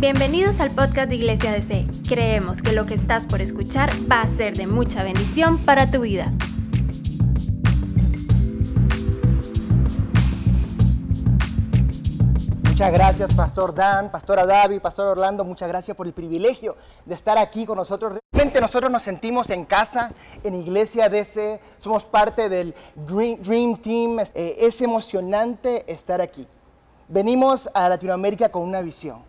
Bienvenidos al podcast de Iglesia DC. Creemos que lo que estás por escuchar va a ser de mucha bendición para tu vida. Muchas gracias, Pastor Dan, Pastora David, Pastor Orlando. Muchas gracias por el privilegio de estar aquí con nosotros. Realmente nosotros nos sentimos en casa, en Iglesia DC. Somos parte del Dream, Team. Eh, es emocionante estar aquí. Venimos a Latinoamérica con una visión.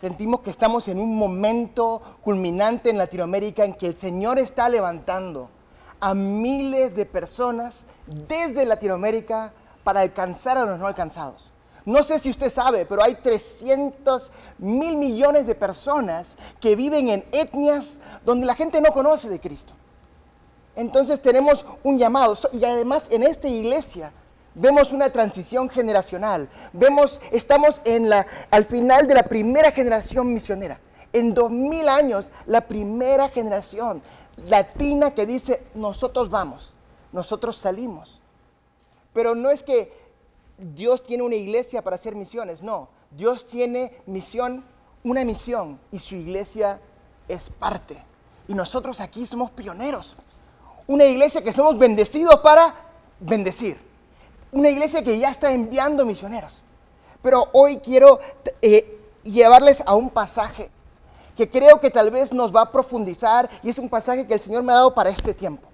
Sentimos que estamos en un momento culminante en Latinoamérica en que el Señor está levantando a miles de personas desde Latinoamérica para alcanzar a los no alcanzados. No sé si usted sabe, pero hay 300 mil millones de personas que viven en etnias donde la gente no conoce de Cristo. Entonces tenemos un llamado y además en esta iglesia Vemos una transición generacional. Vemos, estamos en la, al final de la primera generación misionera. En dos mil años, la primera generación latina que dice, nosotros vamos, nosotros salimos. Pero no es que Dios tiene una iglesia para hacer misiones, no. Dios tiene misión, una misión, y su iglesia es parte. Y nosotros aquí somos pioneros. Una iglesia que somos bendecidos para bendecir una iglesia que ya está enviando misioneros. Pero hoy quiero eh, llevarles a un pasaje que creo que tal vez nos va a profundizar y es un pasaje que el Señor me ha dado para este tiempo.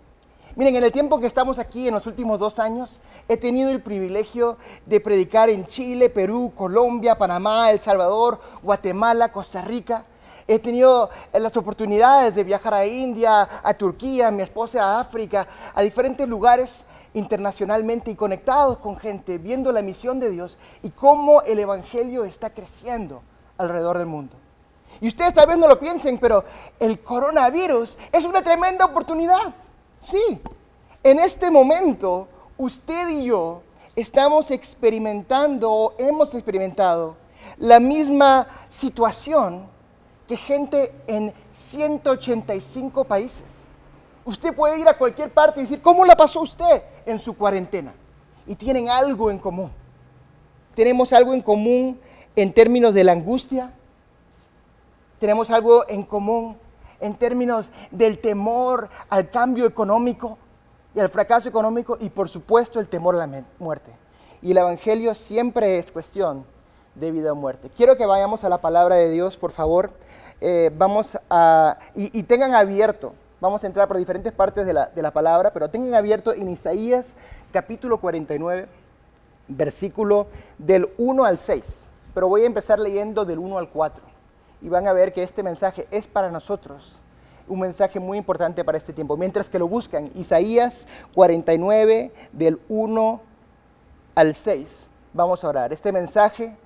Miren, en el tiempo que estamos aquí, en los últimos dos años, he tenido el privilegio de predicar en Chile, Perú, Colombia, Panamá, El Salvador, Guatemala, Costa Rica. He tenido las oportunidades de viajar a India, a Turquía, a mi esposa a África, a diferentes lugares internacionalmente y conectados con gente, viendo la misión de Dios y cómo el Evangelio está creciendo alrededor del mundo. Y ustedes tal vez no lo piensen, pero el coronavirus es una tremenda oportunidad. Sí, en este momento usted y yo estamos experimentando o hemos experimentado la misma situación gente en 185 países. Usted puede ir a cualquier parte y decir, ¿cómo la pasó usted en su cuarentena? Y tienen algo en común. Tenemos algo en común en términos de la angustia. Tenemos algo en común en términos del temor al cambio económico y al fracaso económico y por supuesto el temor a la muerte. Y el Evangelio siempre es cuestión de vida o muerte. Quiero que vayamos a la palabra de Dios, por favor. Eh, vamos a, y, tengan abierto Vamos a entrar por diferentes partes de la, palabra, pero tengan abierto en Isaías capítulo 49, versículo del 1 al 6. Pero voy a empezar leyendo del 1 al 4. Y van a ver que este mensaje es para nosotros un mensaje muy importante para este tiempo. Mientras que lo buscan, Isaías 49, del 1 al 6. Vamos a orar. Este mensaje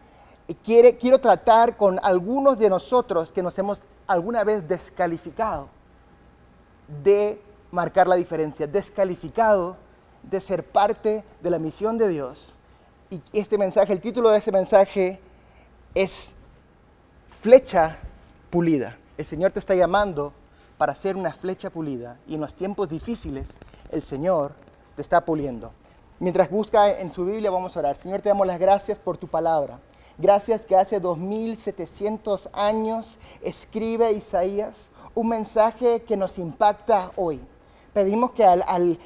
quiero tratar con algunos de nosotros que nos hemos alguna vez descalificado de marcar la diferencia, descalificado de ser parte de la misión de Dios. Y este mensaje, el título de este mensaje es Flecha pulida. El Señor te está llamando para ser una flecha pulida y en los tiempos difíciles el Señor te está puliendo. Mientras busca en su Biblia vamos a orar. Señor, te damos las gracias por tu palabra. Gracias que hace 2700 años escribe Isaías un mensaje que nos impacta hoy. Pedimos que al,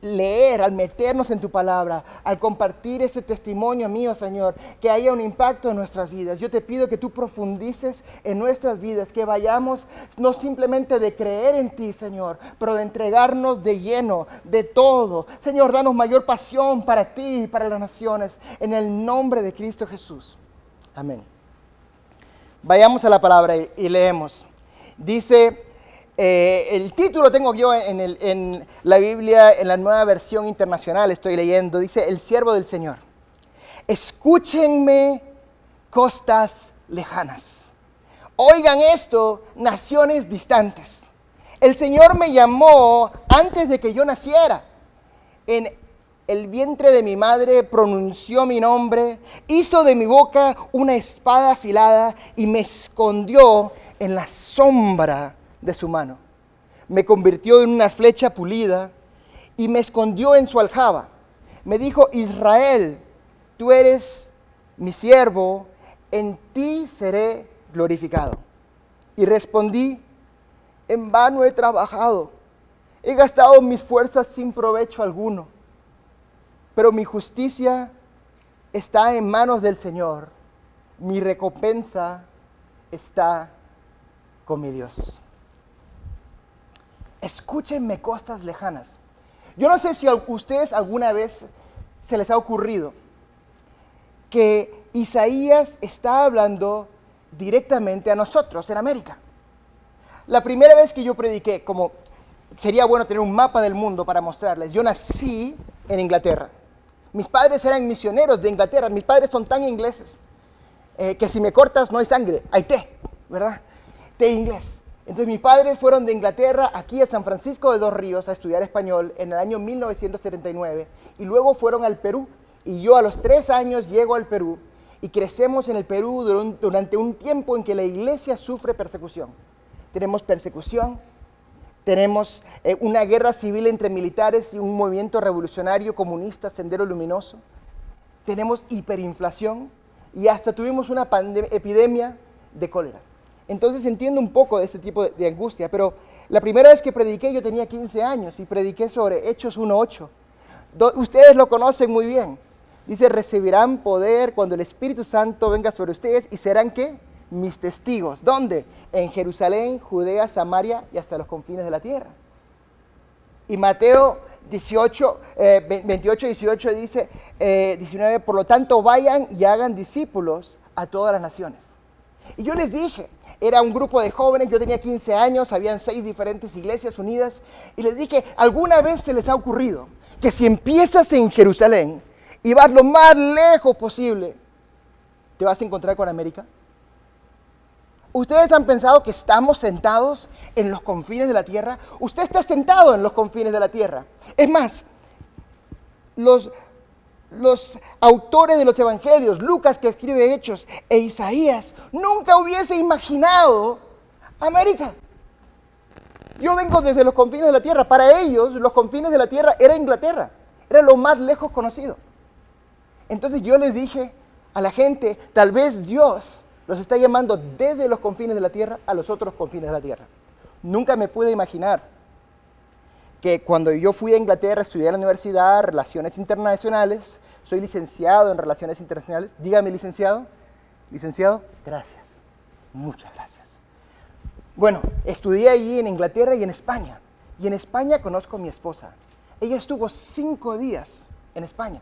leer, al meternos en tu palabra, al compartir ese testimonio mío, Señor, que haya un impacto en nuestras vidas. Yo te pido que tú profundices en nuestras vidas, que vayamos no simplemente de creer en ti, Señor, pero de entregarnos de lleno, de todo. Señor, danos mayor pasión para ti y para las naciones, en el nombre de Cristo Jesús. Amén. Vayamos a la palabra y leemos. Dice, eh, el título tengo yo en, la Biblia, en la nueva versión internacional, estoy leyendo, dice, El siervo del Señor. Escúchenme costas lejanas. Oigan esto, naciones distantes. El Señor me llamó antes de que yo naciera. En el vientre de mi madre pronunció mi nombre, hizo de mi boca una espada afilada y me escondió en la sombra de su mano. Me convirtió en una flecha pulida y me escondió en su aljaba. Me dijo, Israel, tú eres mi siervo, en ti seré glorificado. Y respondí, en vano he trabajado, he gastado mis fuerzas sin provecho alguno, pero mi justicia está en manos del Señor, mi recompensa está con mi Dios. Escúchenme costas lejanas. Yo no sé si a ustedes alguna vez se les ha ocurrido que Isaías está hablando directamente a nosotros en América. La primera vez que yo prediqué, como sería bueno tener un mapa del mundo para mostrarles, yo nací en Inglaterra. Mis padres eran misioneros de Inglaterra, mis padres son tan ingleses eh, que si me cortas no hay sangre, hay té, ¿verdad? Té inglés. Entonces mis padres fueron de Inglaterra aquí a San Francisco de Dos Ríos a estudiar español en el año 1979 y luego fueron al Perú. Y yo a los tres años llego al Perú y crecemos en el Perú durante un tiempo en que la iglesia sufre persecución. Tenemos persecución, tenemos eh, una guerra civil entre militares y un movimiento revolucionario comunista, Sendero Luminoso. Tenemos hiperinflación y hasta tuvimos una epidemia de cólera. Entonces entiendo un poco de este tipo de, de angustia, pero la primera vez que prediqué yo tenía 15 años y prediqué sobre Hechos 1.8. Ustedes lo conocen muy bien. Dice, recibirán poder cuando el Espíritu Santo venga sobre ustedes y serán qué? Mis testigos. ¿Dónde? En Jerusalén, Judea, Samaria y hasta los confines de la tierra. Y Mateo 18, 28, 18 dice, 19, eh, por lo tanto vayan y hagan discípulos a todas las naciones. Y yo les dije, era un grupo de jóvenes, yo tenía 15 años, habían seis diferentes iglesias unidas, y les dije, ¿alguna vez se les ha ocurrido que si empiezas en Jerusalén, y vas lo más lejos posible, te vas a encontrar con América. ¿Ustedes han pensado que estamos sentados en los confines de la tierra? Usted está sentado en los confines de la tierra. Es más, los, autores de los evangelios, Lucas que escribe Hechos e Isaías, nunca hubiese imaginado América. Yo vengo desde los confines de la tierra. Para ellos, los confines de la tierra era Inglaterra. Era lo más lejos conocido. Entonces yo les dije a la gente, tal vez Dios los está llamando desde los confines de la tierra a los otros confines de la tierra. Nunca me pude imaginar que cuando yo fui a Inglaterra, estudié en la universidad, Relaciones Internacionales, soy licenciado en Relaciones Internacionales. Dígame, licenciado. Licenciado, gracias. Muchas gracias. Bueno, estudié allí en Inglaterra y en España. Y en España conozco a mi esposa. Ella estuvo cinco días en España.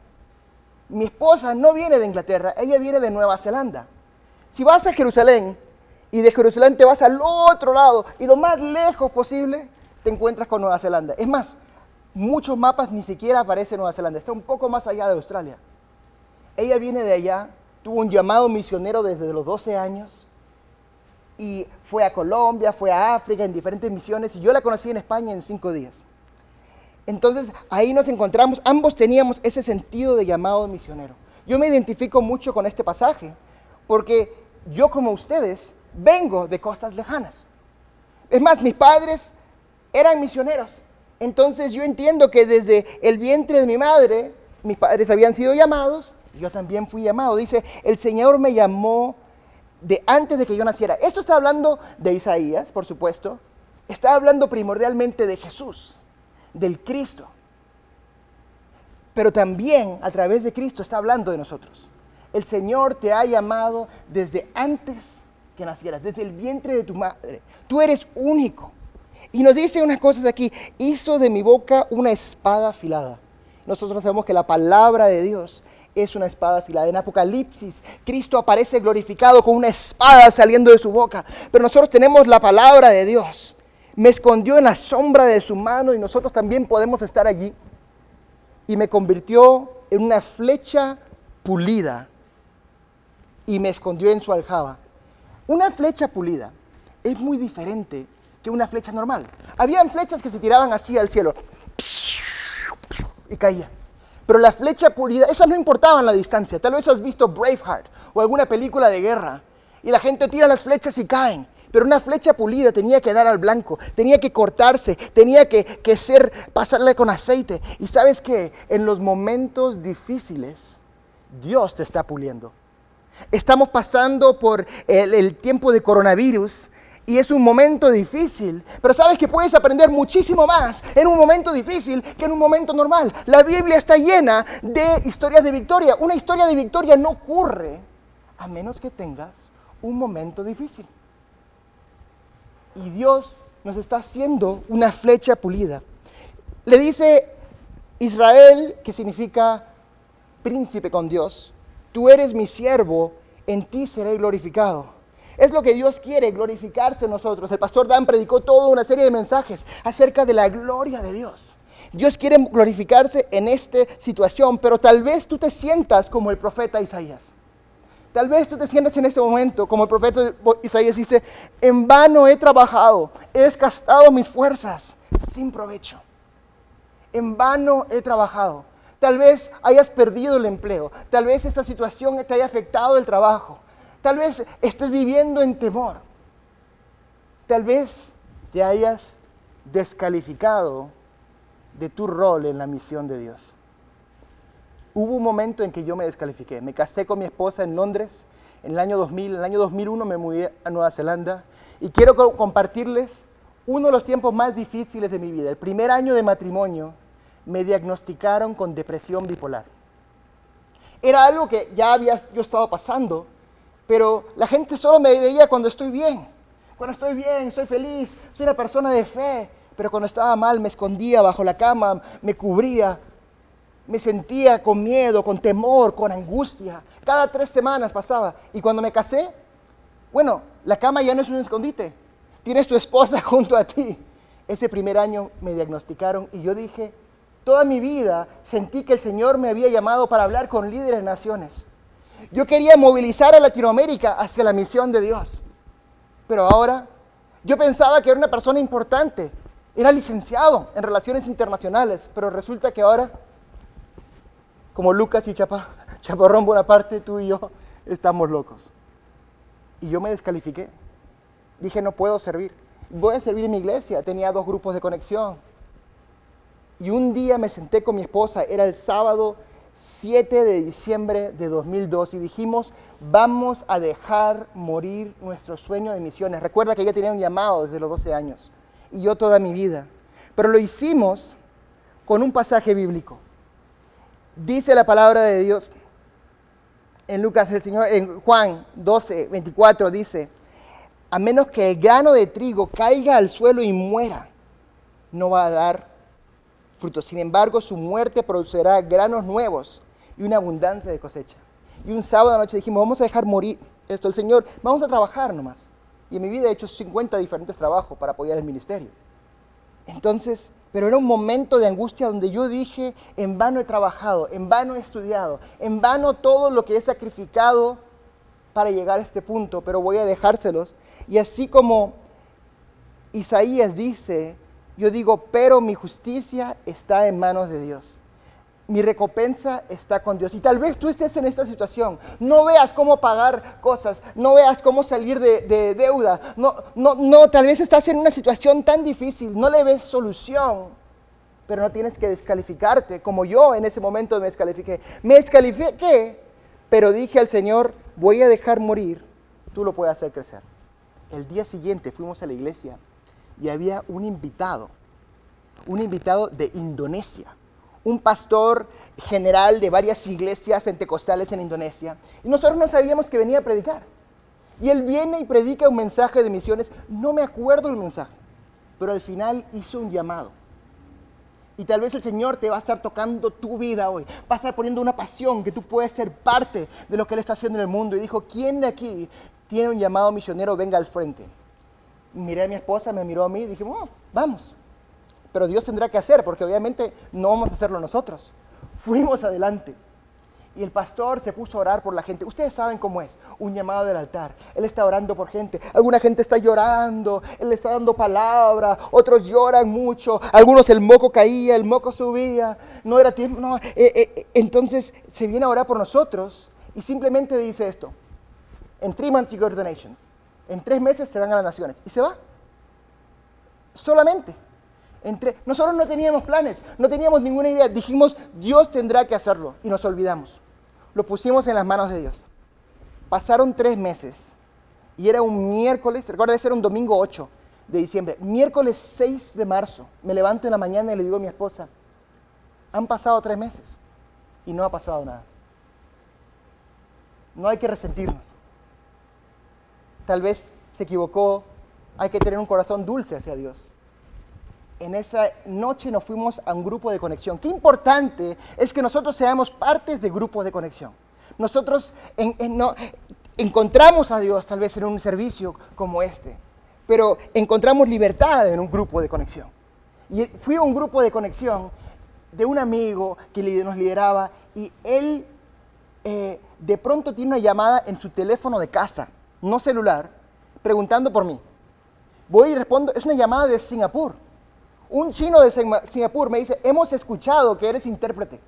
Mi esposa no viene de Inglaterra, ella viene de Nueva Zelanda. Si vas a Jerusalén y de Jerusalén te vas al otro lado y lo más lejos posible, te encuentras con Nueva Zelanda. Es más, muchos mapas ni siquiera aparece Nueva Zelanda, está un poco más allá de Australia. Ella viene de allá, tuvo un llamado misionero desde los 12 años y fue a Colombia, fue a África en diferentes misiones y yo la conocí en España en cinco días. Entonces ahí nos encontramos, ambos teníamos ese sentido de llamado misionero. Yo me identifico mucho con este pasaje, porque yo como ustedes vengo de costas lejanas. Es más, mis padres eran misioneros. Entonces yo entiendo que desde el vientre de mi madre, mis padres habían sido llamados, yo también fui llamado. Dice, el Señor me llamó de antes de que yo naciera. Esto está hablando de Isaías, por supuesto. Está hablando primordialmente de Jesús del Cristo. Pero también a través de Cristo está hablando de nosotros. El Señor te ha llamado desde antes que nacieras, desde el vientre de tu madre. Tú eres único. Y nos dice unas cosas aquí, hizo de mi boca una espada afilada. Nosotros sabemos que la palabra de Dios es una espada afilada. En Apocalipsis, Cristo aparece glorificado con una espada saliendo de su boca. Pero nosotros tenemos la palabra de Dios me escondió en la sombra de su mano y nosotros también podemos estar allí. Y me convirtió en una flecha pulida y me escondió en su aljaba. Una flecha pulida es muy diferente que una flecha normal. Habían flechas que se tiraban así al cielo y caían. Pero la flecha pulida, esas no importaban la distancia. Tal vez has visto Braveheart o alguna película de guerra y la gente tira las flechas y caen. Pero una flecha pulida tenía que dar al blanco, tenía que cortarse, tenía que, que ser, pasarle con aceite. Y sabes que en los momentos difíciles, Dios te está puliendo. Estamos pasando por el, tiempo de coronavirus y es un momento difícil, pero sabes que puedes aprender muchísimo más en un momento difícil que en un momento normal. La Biblia está llena de historias de victoria. Una historia de victoria no ocurre a menos que tengas un momento difícil. Y Dios nos está haciendo una flecha pulida. Le dice Israel, que significa príncipe con Dios, tú eres mi siervo, en ti seré glorificado. Es lo que Dios quiere, glorificarse en nosotros. El pastor Dan predicó toda una serie de mensajes acerca de la gloria de Dios. Dios quiere glorificarse en esta situación, pero tal vez tú te sientas como el profeta Isaías. Tal vez tú te sientas en ese momento como el profeta Isaías dice, en vano he trabajado, he desgastado mis fuerzas sin provecho. En vano he trabajado. Tal vez hayas perdido el empleo, tal vez esta situación te haya afectado el trabajo, Tal vez estés viviendo en temor. Tal vez te hayas descalificado de tu rol en la misión de Dios. Hubo un momento en que yo me descalifiqué. Me casé con mi esposa en Londres en el año 2000. En el año 2001 me mudé a Nueva Zelanda. Y quiero compartirles uno de los tiempos más difíciles de mi vida. El primer año de matrimonio me diagnosticaron con depresión bipolar. Era algo que ya había yo estado pasando, pero la gente solo me veía cuando estoy bien. Cuando estoy bien, soy feliz, soy una persona de fe. Pero cuando estaba mal me escondía bajo la cama, me cubría, me sentía con miedo, con temor, con angustia. Cada tres semanas pasaba. Y cuando me casé, bueno, la cama ya no es un escondite. Tienes tu esposa junto a ti. Ese primer año me diagnosticaron y yo dije, toda mi vida sentí que el Señor me había llamado para hablar con líderes de naciones. Yo quería movilizar a Latinoamérica hacia la misión de Dios. Pero ahora yo pensaba que era una persona importante. Era licenciado en relaciones internacionales, pero resulta que ahora, como Lucas y Chapa, Chaparrón Bonaparte, tú y yo estamos locos. Y yo me descalifiqué. Dije, no puedo servir. Voy a servir en mi iglesia. Tenía dos grupos de conexión. Y un día me senté con mi esposa, era el sábado 7 de diciembre de 2002 y dijimos, vamos a dejar morir nuestro sueño de misiones. Recuerda que ella tenía un llamado desde los 12 años y yo toda mi vida. Pero lo hicimos con un pasaje bíblico. Dice la palabra de Dios en Lucas, el Señor, en Juan 12, 24 dice, a menos que el grano de trigo caiga al suelo y muera, no va a dar fruto. Sin embargo, su muerte producirá granos nuevos y una abundancia de cosecha. Y un sábado noche dijimos, vamos a dejar morir esto el Señor, vamos a trabajar nomás. Y en mi vida he hecho 50 diferentes trabajos para apoyar el ministerio. Entonces, pero era un momento de angustia donde yo dije, en vano he trabajado, en vano he estudiado, en vano todo lo que he sacrificado para llegar a este punto, pero voy a dejárselos. Y así como Isaías dice, yo digo, pero mi justicia está en manos de Dios. Mi recompensa está con Dios. Y tal vez tú estés en esta situación. No veas cómo pagar cosas. No veas cómo salir de, deuda. No, no, no, tal vez estás en una situación tan difícil. No le ves solución. Pero no tienes que descalificarte. Como yo en ese momento me descalifiqué. Me descalifiqué. Pero dije al Señor, voy a dejar morir. Tú lo puedes hacer crecer. El día siguiente fuimos a la iglesia y había un invitado, un invitado de Indonesia, un pastor general de varias iglesias pentecostales en Indonesia. Y nosotros no sabíamos que venía a predicar. Y él viene y predica un mensaje de misiones. No me acuerdo el mensaje, pero al final hizo un llamado. Y tal vez el Señor te va a estar tocando tu vida hoy. Va a estar poniendo una pasión que tú puedes ser parte de lo que Él está haciendo en el mundo. Y dijo, ¿quién de aquí tiene un llamado misionero? Venga al frente miré a mi esposa, me miró a mí y dijimos, oh, vamos. Pero Dios tendrá que hacer, porque obviamente no vamos a hacerlo nosotros. Fuimos adelante. Y el pastor se puso a orar por la gente. Ustedes saben cómo es, un llamado del altar. Él está orando por gente. Alguna gente está llorando, él está dando palabra, otros lloran mucho, algunos el moco caía, el moco subía, no era tiempo, no. Eh, eh, entonces se viene a orar por nosotros y simplemente dice esto, en three months you go to. En tres meses se van a las naciones. Y se va. Solamente. Entre, nosotros no teníamos planes, no teníamos ninguna idea. Dijimos, Dios tendrá que hacerlo. Y nos olvidamos. Lo pusimos en las manos de Dios. Pasaron tres meses y era un miércoles, recuerda, ese era un domingo 8 de diciembre. Miércoles 6 de marzo, me levanto en la mañana y le digo a mi esposa, han pasado tres meses y no ha pasado nada. No hay que resentirnos. Tal vez se equivocó, hay que tener un corazón dulce hacia Dios. En esa noche nos fuimos a un grupo de conexión. Qué importante es que nosotros seamos partes de grupos de conexión. Nosotros encontramos a Dios tal vez en un servicio como este, pero encontramos libertad en un grupo de conexión. Y fui a un grupo de conexión de un amigo que nos lideraba y él eh, de pronto tiene una llamada en su teléfono de casa, no celular, preguntando por mí. Voy y respondo, es una llamada de Singapur. Un chino de Singapur me dice, hemos escuchado que eres intérprete.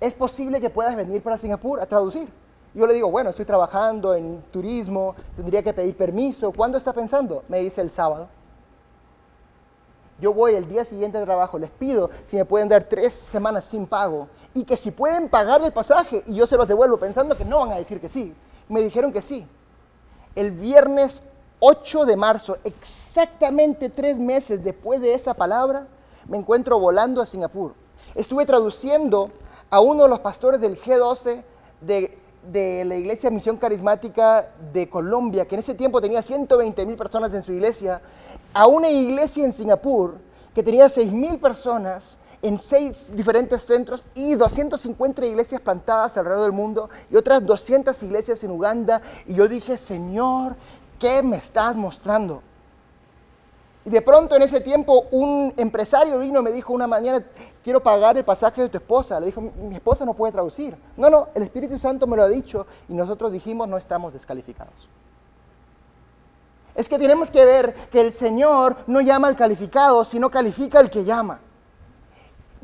¿Es posible que puedas venir para Singapur a traducir? Yo le digo, bueno, estoy trabajando en turismo, tendría que pedir permiso. ¿Cuándo está pensando? Me dice el sábado. Yo voy el día siguiente de trabajo, les pido si me pueden dar tres semanas sin pago y que si pueden pagar el pasaje y yo se los devuelvo pensando que no van a decir que sí. Me dijeron que sí. El viernes 8 de marzo, exactamente tres meses después de esa palabra, me encuentro volando a Singapur. Estuve traduciendo a uno de los pastores del G12 de, de la Iglesia Misión Carismática de Colombia, que en ese tiempo tenía 120 mil personas en su iglesia, a una iglesia en Singapur que tenía 6 mil personas en seis diferentes centros y 250 iglesias plantadas alrededor del mundo y otras 200 iglesias en Uganda. Y yo dije, Señor, ¿qué me estás mostrando? Y de pronto en ese tiempo un empresario vino y me dijo una mañana, quiero pagar el pasaje de tu esposa. Le dijo, mi esposa no puede traducir. No, no, el Espíritu Santo me lo ha dicho y nosotros dijimos, no estamos descalificados. Es que tenemos que ver que el Señor no llama al calificado, sino califica al que llama.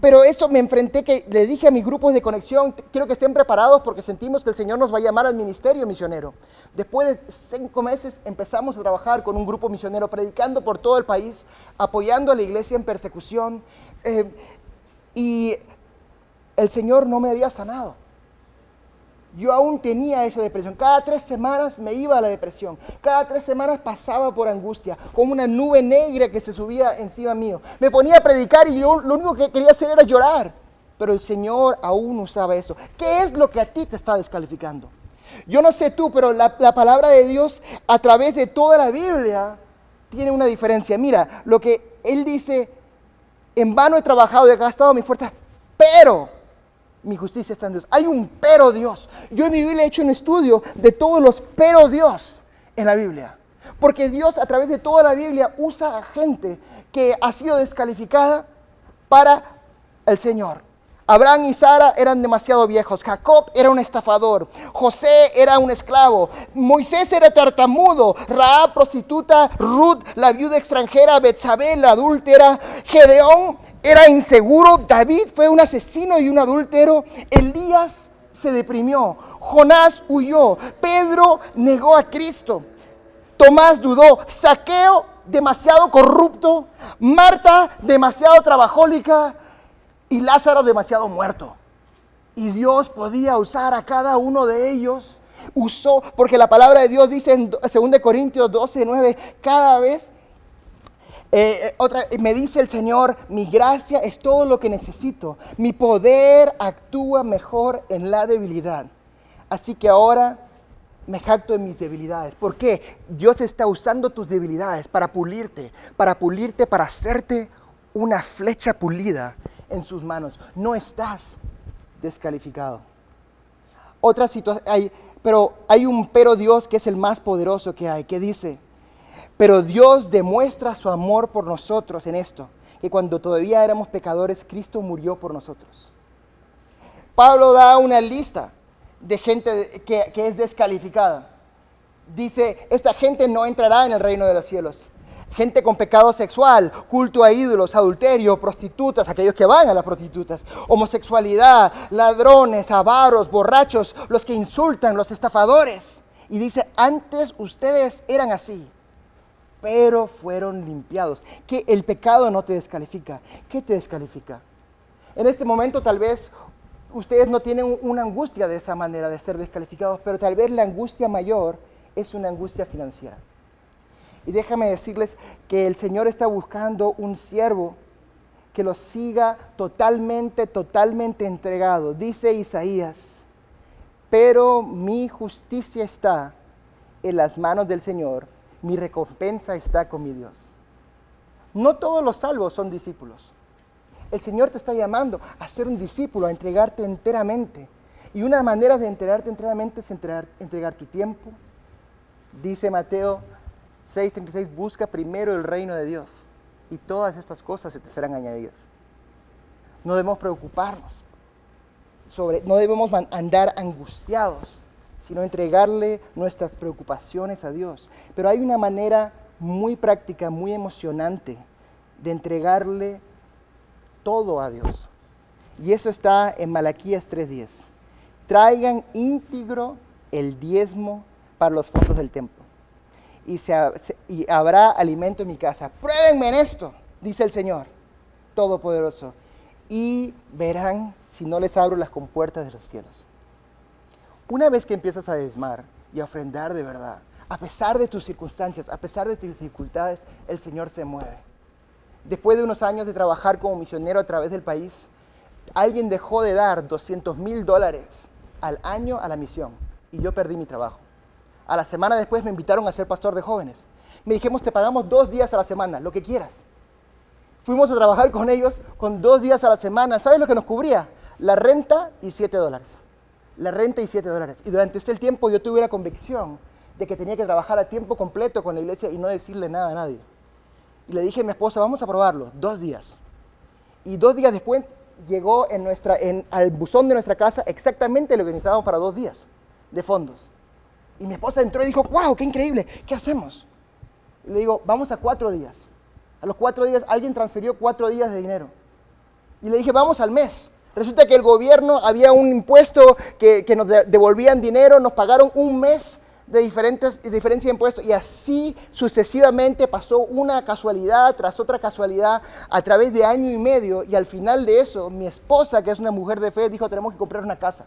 Pero eso me enfrenté que le dije a mis grupos de conexión, quiero que estén preparados porque sentimos que el Señor nos va a llamar al ministerio misionero. Después de cinco meses empezamos a trabajar con un grupo misionero, predicando por todo el país, apoyando a la iglesia en persecución. Eh, y el Señor no me había sanado yo aún tenía esa depresión. Cada tres semanas me iba a la depresión. Cada tres semanas pasaba por angustia, como una nube negra que se subía encima mío. Me ponía a predicar y yo lo único que quería hacer era llorar. Pero el Señor aún usaba eso. ¿Qué es lo que a ti te está descalificando? Yo no sé tú, pero la, la palabra de Dios a través de toda la Biblia tiene una diferencia. Mira, lo que Él dice, en vano he trabajado y he gastado mi fuerza, pero mi justicia está en Dios. Hay un pero Dios. Yo en mi Biblia he hecho un estudio de todos los pero Dios en la Biblia. Porque Dios a través de toda la Biblia usa a gente que ha sido descalificada para el Señor. Abraham y Sara eran demasiado viejos, Jacob era un estafador, José era un esclavo, Moisés era tartamudo, Raab prostituta, Ruth la viuda extranjera, Betsabé la adúltera, Gedeón era inseguro, David fue un asesino y un adúltero, Elías se deprimió, Jonás huyó, Pedro negó a Cristo, Tomás dudó, Saqueo demasiado corrupto, Marta demasiado trabajólica. Y Lázaro demasiado muerto. Y Dios podía usar a cada uno de ellos. Usó, porque la palabra de Dios dice en 2 Corintios 12, 9, cada vez eh, eh, otra, me dice el Señor, mi gracia es todo lo que necesito. Mi poder actúa mejor en la debilidad. Así que ahora me jacto en mis debilidades. ¿Por qué? Dios está usando tus debilidades para pulirte, para pulirte, para hacerte una flecha pulida en sus manos. No estás descalificado. Otra situación, hay, pero hay un pero Dios que es el más poderoso que hay, que dice, pero Dios demuestra su amor por nosotros en esto, que cuando todavía éramos pecadores, Cristo murió por nosotros. Pablo da una lista de gente que, es descalificada. Dice, esta gente no entrará en el reino de los cielos gente con pecado sexual, culto a ídolos, adulterio, prostitutas, aquellos que van a las prostitutas, homosexualidad, ladrones, avaros, borrachos, los que insultan, los estafadores. Y dice, antes ustedes eran así, pero fueron limpiados. Que el pecado no te descalifica. ¿Qué te descalifica? En este momento tal vez ustedes no tienen una angustia de esa manera de ser descalificados, pero tal vez la angustia mayor es una angustia financiera. Y déjame decirles que el Señor está buscando un siervo que lo siga totalmente, totalmente entregado. Dice Isaías, pero mi justicia está en las manos del Señor, mi recompensa está con mi Dios. No todos los salvos son discípulos. El Señor te está llamando a ser un discípulo, a entregarte enteramente. Y una manera de entregarte enteramente es entregar, entregar tu tiempo. Dice Mateo 6:36, busca primero el reino de Dios y todas estas cosas se te serán añadidas. No debemos preocuparnos, sobre, no debemos andar angustiados, sino entregarle nuestras preocupaciones a Dios. Pero hay una manera muy práctica, muy emocionante de entregarle todo a Dios. Y eso está en Malaquías 3:10. Traigan íntegro el diezmo para los fondos del templo y, y habrá alimento en mi casa. Pruébenme en esto, dice el Señor Todopoderoso, y verán si no les abro las compuertas de los cielos. Una vez que empiezas a desmar y a ofrendar de verdad, a pesar de tus circunstancias, a pesar de tus dificultades, el Señor se mueve. Después de unos años de trabajar como misionero a través del país, alguien dejó de dar 200 mil dólares al año a la misión y yo perdí mi trabajo. A la semana después me invitaron a ser pastor de jóvenes. Me dijimos, te pagamos dos días a la semana, lo que quieras. Fuimos a trabajar con ellos con dos días a la semana. ¿Sabes lo que nos cubría? La renta y siete dólares. La renta y siete dólares. Y durante este tiempo yo tuve la convicción de que tenía que trabajar a tiempo completo con la iglesia y no decirle nada a nadie. Y le dije a mi esposa, vamos a probarlo, dos días. Y dos días después llegó en nuestra, en, al buzón de nuestra casa exactamente lo que necesitábamos para dos días de fondos. Y mi esposa entró y dijo, wow, qué increíble, ¿qué hacemos? Y le digo, vamos a cuatro días. A los cuatro días alguien transfirió cuatro días de dinero. Y le dije, vamos al mes. Resulta que el gobierno había un impuesto que, nos devolvían dinero, nos pagaron un mes de diferentes, diferencia de impuestos y así sucesivamente pasó una casualidad tras otra casualidad a través de año y medio y al final de eso mi esposa, que es una mujer de fe, dijo tenemos que comprar una casa.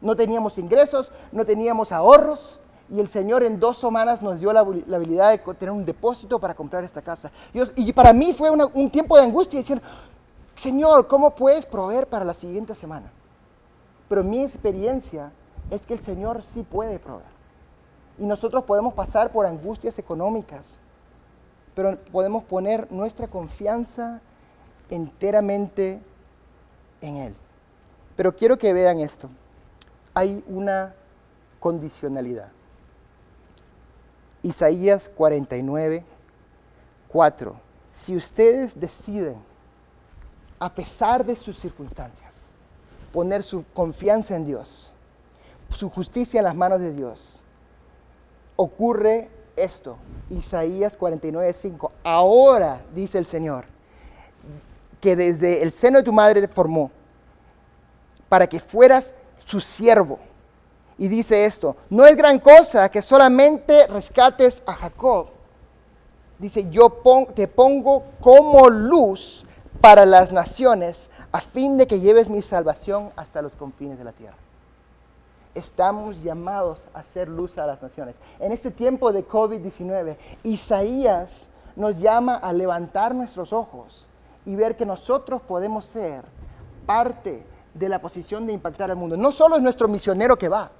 No teníamos ingresos, no teníamos ahorros. Y el Señor en dos semanas nos dio la, habilidad de tener un depósito para comprar esta casa. Y, para mí fue un tiempo de angustia decir, Señor, ¿cómo puedes proveer para la siguiente semana? Pero mi experiencia es que el Señor sí puede proveer. Y nosotros podemos pasar por angustias económicas, pero podemos poner nuestra confianza enteramente en Él. Pero quiero que vean esto hay una condicionalidad. Isaías 49, 4. Si ustedes deciden, a pesar de sus circunstancias, poner su confianza en Dios, su justicia en las manos de Dios, ocurre esto. Isaías 49, 5. Ahora, dice el Señor, que desde el seno de tu madre te formó, para que fueras su siervo. Y dice esto, no es gran cosa que solamente rescates a Jacob. Dice, yo te pongo como luz para las naciones a fin de que lleves mi salvación hasta los confines de la tierra. Estamos llamados a ser luz a las naciones. En este tiempo de COVID-19, Isaías nos llama a levantar nuestros ojos y ver que nosotros podemos ser parte de la posición de impactar al mundo. No solo es nuestro misionero que va,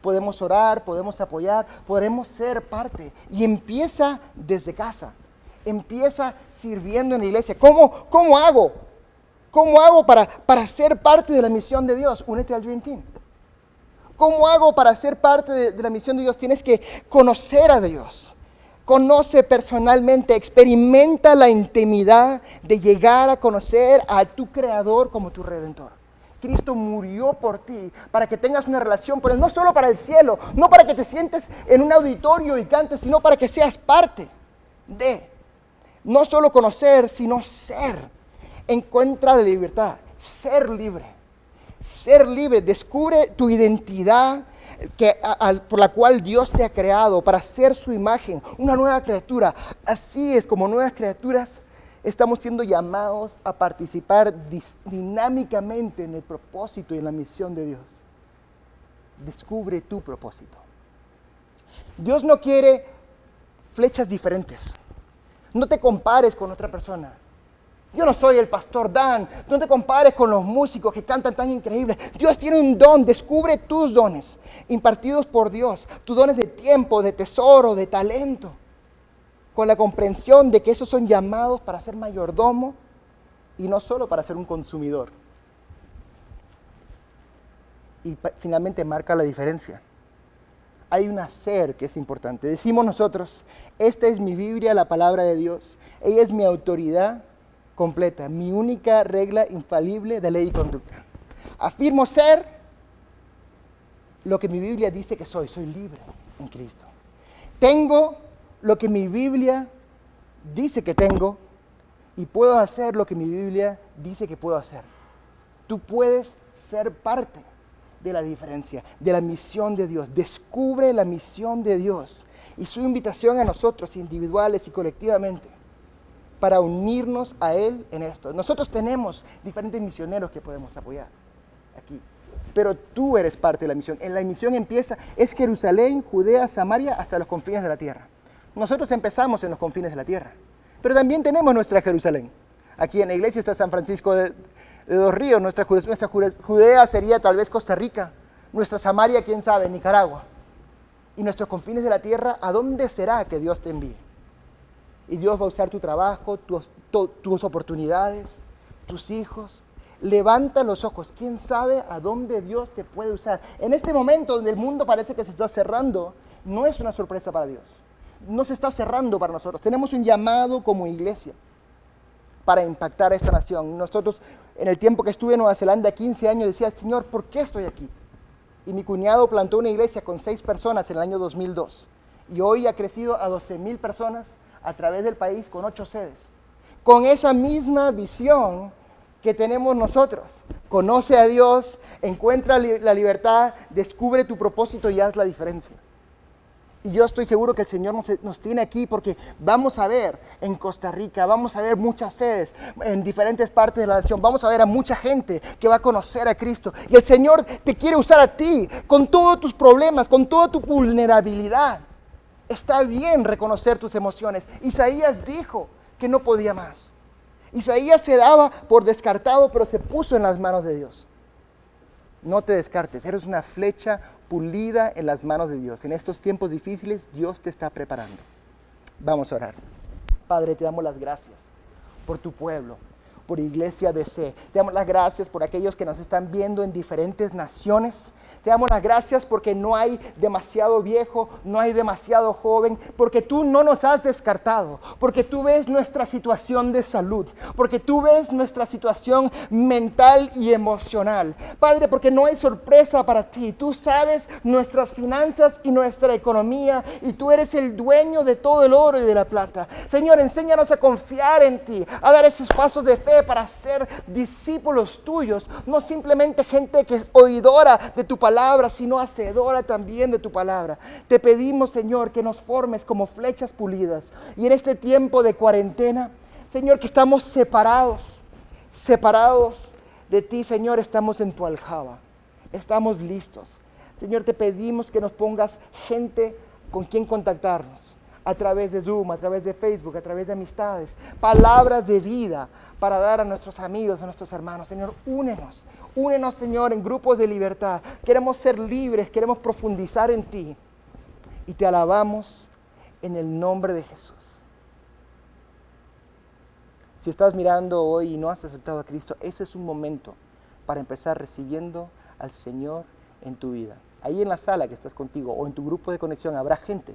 podemos orar, podemos apoyar, podemos ser parte. Y empieza desde casa, empieza sirviendo en la iglesia. ¿Cómo, cómo hago? ¿Cómo hago para, para ser parte de la misión de Dios? Únete al Dream Team. ¿Cómo hago para ser parte de, la misión de Dios? Tienes que conocer a Dios conoce personalmente, experimenta la intimidad de llegar a conocer a tu Creador como tu Redentor. Cristo murió por ti, para que tengas una relación con Él, no solo para el cielo, no para que te sientes en un auditorio y cantes, sino para que seas parte de, no solo conocer, sino ser. Encuentra la libertad, ser libre, ser libre, descubre tu identidad que, por la cual Dios te ha creado para ser su imagen, una nueva criatura. Así es como nuevas criaturas estamos siendo llamados a participar dinámicamente en el propósito y en la misión de Dios. Descubre tu propósito. Dios no quiere flechas diferentes. No te compares con otra persona. Yo no soy el pastor Dan. No te compares con los músicos que cantan tan increíbles. Dios tiene un don. Descubre tus dones impartidos por Dios. Tus dones de tiempo, de tesoro, de talento. Con la comprensión de que esos son llamados para ser mayordomo y no solo para ser un consumidor. Y finalmente marca la diferencia. Hay un hacer que es importante. Decimos nosotros, esta es mi Biblia, la palabra de Dios. Ella es mi autoridad completa, mi única regla infalible de ley y conducta. Afirmo ser lo que mi Biblia dice que soy, soy libre en Cristo. Tengo lo que mi Biblia dice que tengo y puedo hacer lo que mi Biblia dice que puedo hacer. Tú puedes ser parte de la diferencia, de la misión de Dios. Descubre la misión de Dios y su invitación a nosotros individuales y colectivamente para unirnos a Él en esto. Nosotros tenemos diferentes misioneros que podemos apoyar aquí, pero tú eres parte de la misión. En la misión empieza, es Jerusalén, Judea, Samaria, hasta los confines de la tierra. Nosotros empezamos en los confines de la tierra, pero también tenemos nuestra Jerusalén. Aquí en la iglesia está San Francisco de, Dos Ríos, nuestra, nuestra Judea sería tal vez Costa Rica, nuestra Samaria, quién sabe, Nicaragua. Y nuestros confines de la tierra, ¿a dónde será que Dios te envíe? Y Dios va a usar tu trabajo, tus oportunidades, tus hijos. Levanta los ojos. ¿Quién sabe a dónde Dios te puede usar? En este momento donde el mundo parece que se está cerrando, no es una sorpresa para Dios. No se está cerrando para nosotros. Tenemos un llamado como iglesia para impactar a esta nación. Nosotros, en el tiempo que estuve en Nueva Zelanda, 15 años, decía, Señor, ¿por qué estoy aquí? Y mi cuñado plantó una iglesia con seis personas en el año 2002. Y hoy ha crecido a 12 mil personas a través del país con ocho sedes, con esa misma visión que tenemos nosotros. Conoce a Dios, encuentra la libertad, descubre tu propósito y haz la diferencia. Y yo estoy seguro que el Señor nos, tiene aquí porque vamos a ver en Costa Rica, vamos a ver muchas sedes en diferentes partes de la nación, vamos a ver a mucha gente que va a conocer a Cristo. Y el Señor te quiere usar a ti con todos tus problemas, con toda tu vulnerabilidad. Está bien reconocer tus emociones. Isaías dijo que no podía más. Isaías se daba por descartado, pero se puso en las manos de Dios. No te descartes, eres una flecha pulida en las manos de Dios. En estos tiempos difíciles Dios te está preparando. Vamos a orar. Padre, te damos las gracias por tu pueblo por Iglesia DC. Te damos las gracias por aquellos que nos están viendo en diferentes naciones. Te damos las gracias porque no hay demasiado viejo, no hay demasiado joven, porque tú no nos has descartado, porque tú ves nuestra situación de salud, porque tú ves nuestra situación mental y emocional. Padre, porque no hay sorpresa para ti. Tú sabes nuestras finanzas y nuestra economía y tú eres el dueño de todo el oro y de la plata. Señor, enséñanos a confiar en ti, a dar esos pasos de fe para ser discípulos tuyos, no simplemente gente que es oidora de tu palabra, sino hacedora también de tu palabra. Te pedimos, Señor, que nos formes como flechas pulidas. Y en este tiempo de cuarentena, Señor, que estamos separados, separados de ti, Señor, estamos en tu aljaba. Estamos listos. Señor, te pedimos que nos pongas gente con quien contactarnos a través de Zoom, a través de Facebook, a través de amistades, palabras de vida para dar a nuestros amigos, a nuestros hermanos. Señor, únenos, únenos, Señor, en grupos de libertad. Queremos ser libres, queremos profundizar en ti. Y te alabamos en el nombre de Jesús. Si estás mirando hoy y no has aceptado a Cristo, ese es un momento para empezar recibiendo al Señor en tu vida ahí en la sala que estás contigo o en tu grupo de conexión habrá gente